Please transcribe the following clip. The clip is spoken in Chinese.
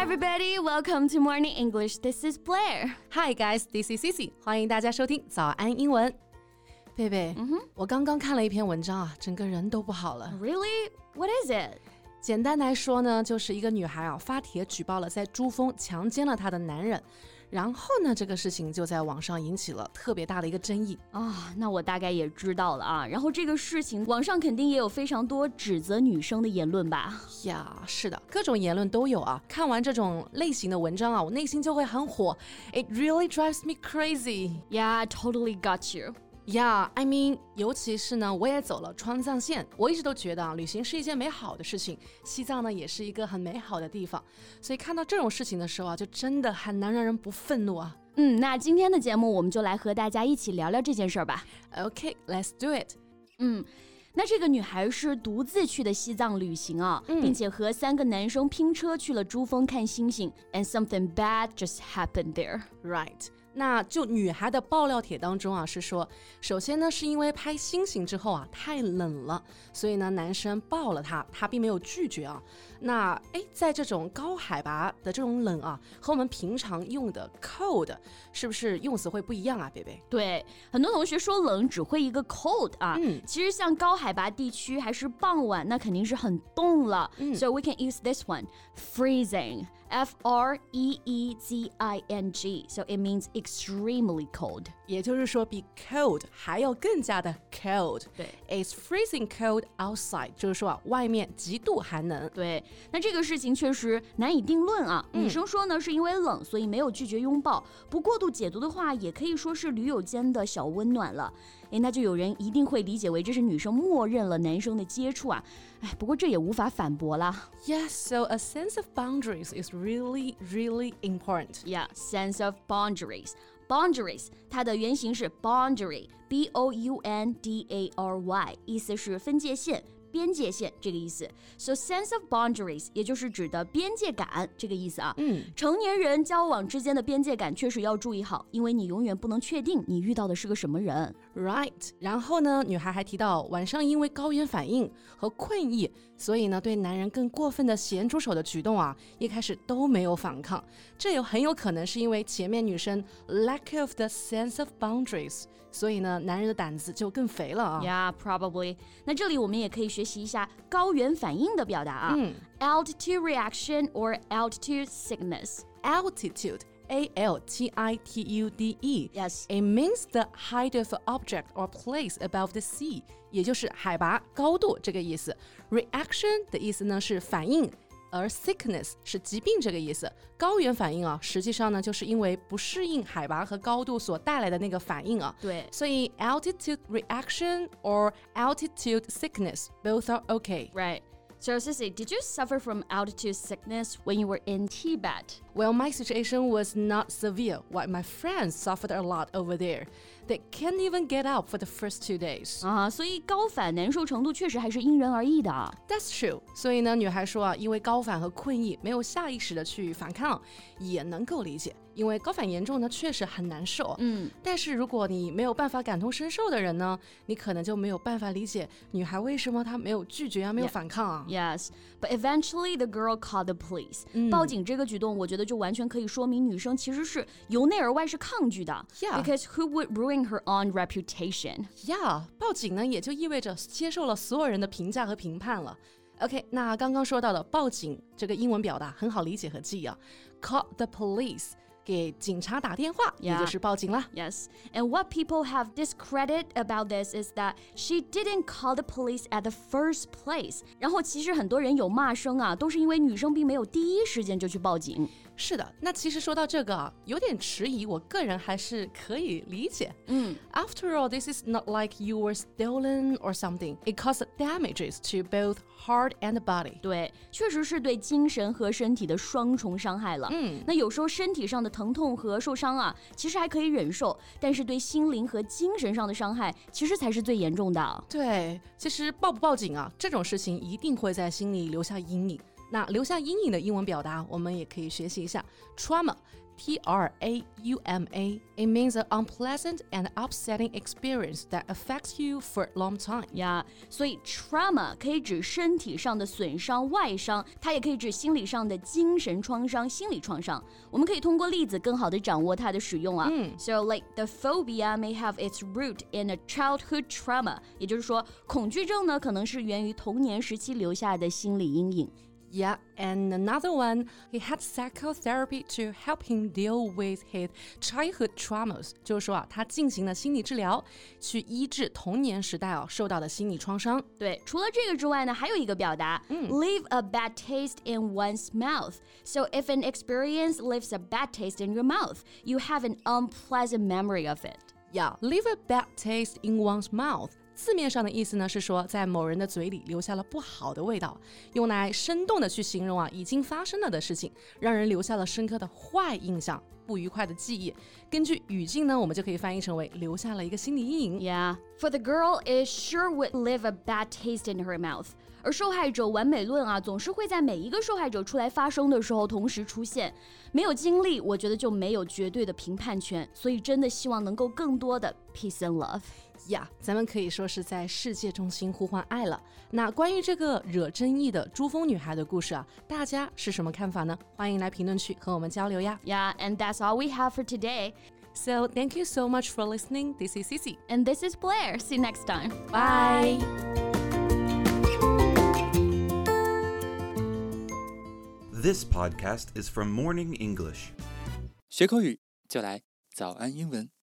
Hi, everybody. Welcome to Morning English. This is Blair. Hi guys, this is Cici，欢迎大家收听早安英文。贝贝，嗯哼，我刚刚看了一篇文章啊，整个人都不好了。 Really? What is it? 简单来说呢，就是一个女孩啊发帖举报了在珠峰强奸了她的男人， 然后呢，这个事情就在网上引起了特别大的一个争议。啊、那我大概也知道了啊。然后这个事情，网上肯定也有非常多指责女生的言论吧？呀，是的，各种言论都有啊。看完这种类型的文章啊，我内心就会很火。It really drives me crazy. Yeah, totally got you. Yeah, I mean，尤其是呢，我也走了川藏线，我一直都觉得啊，旅行是一件美好的事情，西藏呢也是一个很美好的地方，所以看到这种事情的时候啊，就真的很难让人不愤怒啊。嗯，那今天的节目我们就来和大家一起聊聊这件事儿吧。Okay, let's do it. 嗯，那这个女孩是独自去的西藏旅行啊，并且和三个男生拼车去了珠峰看星星，and something bad just happened there。Right. 那就女孩的爆料帖当中啊，是说，首先呢，是因为拍星星之后啊太冷了，所以呢男生抱了她，她并没有拒绝啊。那哎，在这种高海拔的这种冷啊，和我们平常用的 cold 是不是用词会不一样啊，贝贝？对，很多同学说冷只会一个 cold 啊，嗯其实像高海拔地区还是傍晚，那肯定是很冻了。所以 we can use this one, freezing, F R E E Z I N G. So it means extremely cold. 也就是说，比 cold 还要更加的 cold。对，It's freezing cold outside，就是说啊，外面极度寒冷。对，那这个事情确实难以定论啊。女生说呢，是因为冷，所以没有拒绝拥抱。不过度解读的话，也可以说是驴友间的小温暖了。诶，那就有人一定会理解为这是女生默认了男生的接触啊。哎，不过这也无法反驳啦。 Yes, so a sense of boundaries is really, really important. Yeah, sense of boundaries. Boundaries，它的原型是 boundary，b o u n d a r y，意思是分界线。边界线这个意思，so sense of boundaries 也就是指的边界感这个意思啊。嗯，成年人交往之间的边界感确实要注意好，因为你永远不能确定你遇到的是个什么人。Right，然后呢，女孩还提到晚上因为高原反应和困意，所以呢对男人更过分的咸猪手的举动啊，一开始都没有反抗。这有很有可能是因为前面女生 lack of the sense of boundaries，所以呢男人的胆子就更肥了啊。Yeah, probably. 那这里我们也可以学习一下高原反应的表达啊。嗯 altitude reaction or altitude sickness. Altitude. A L T I T U D E. Yes. It means the height of an object or place above the sea，也就是海拔、高度这个意思。Reaction 的意思呢是反应。而 sickness 是疾病这个意思，高原反应啊，实际上呢，就是因为不适应海拔和高度所带来的那个反应啊。对所以 altitude reaction or altitude sickness both are okay. Right. So, Sissy, did you suffer from altitude sickness when you were in Tibet? Well, my situation was not severe, while my friends suffered a lot over there. They can't even get up for the first two days. 啊，所以高反难受程度确实还是因人而异的。 That's true. 所以呢，女孩说啊，因为高反和困意，没有下意识的去反抗，也能够理解。 因为高反严重呢，确实很难受。嗯，但是如果你没有办法感同身受的人呢，你可能就没有办法理解女孩为什么她没有拒绝啊，没有反抗啊。Yes, but eventually the girl called the police. 报警这个举动，我觉得就完全可以说明女生其实是由内而外是抗拒的。Yeah. Because who would ruin her own reputation? Yeah，报警呢，也就意味着接受了所有人的评价和评判了。OK，那刚刚说到的报警这个英文表达很好理解和记忆啊，call the police，给警察打电话.也就是报警了。Yes, and what people have discredit about this is that she didn't call the police at the first place. 然后其实很多人有骂声啊，都是因为女生并没有第一时间就去报警。是的，那其实说到这个啊，有点迟疑，我个人还是可以理解。嗯 After all, this is not like you were stolen or something. It caused damages to both heart and body. 对，确实是对精神和身体的双重伤害了。嗯，那有时候身体上的疼痛和受伤啊，其实还可以忍受，但是对心灵和精神上的伤害，其实才是最严重的。对，其实报不报警啊，这种事情一定会在心里留下阴影。那留下阴影的英文表达，我们也可以学习一下 trauma。 T R A U M A. It means an unpleasant and upsetting experience that affects you for a long time. 呀所以 trauma 可以指身体上的损伤、外伤，它也可以指心理上的精神创伤、心理创伤。我们可以通过例子更好的掌握它的使用啊。So like the phobia may have its root in a childhood trauma，也就是说，恐惧症呢可能是源于童年时期留下的心理阴影。 Yeah, and another one, he had psychotherapy to help him deal with his childhood traumas. 就是说啊，他进行了心理治疗，去医治童年时代啊受到的心理创伤。对，除了这个之外呢，还有一个表达、嗯、，leave a bad taste in one's mouth. So if an experience leaves a bad taste in your mouth, you have an unpleasant memory of it. Yeah, leave a bad taste in one's mouth. 字面上的意思呢是说，在某人的嘴里留下了不好的味道，用来生动的去形容啊已经发生了的事情，让人留下了深刻的坏印象、不愉快的记忆。根据语境呢，我们就可以翻译成为留下了一个心理阴影。Yeah, for the girl, it sure would leave a bad taste in her mouth. 而受害者完美论啊，总是会在每一个受害者出来发声的时候同时出现。没有经历，我觉得就没有绝对的评判权。所以真的希望能够更多的 peace and love。呀，咱们可以说是在世界中心呼唤爱了。那关于这个惹争议的珠峰女孩的故事啊，大家是什么看法呢？欢迎来评论区和我们交流呀。Yeah, and that's all we have for today. So thank you so much for listening. This is Cici. And this is Blair. See you next time. Bye. This podcast is from Morning English. 学口语就来早安英文。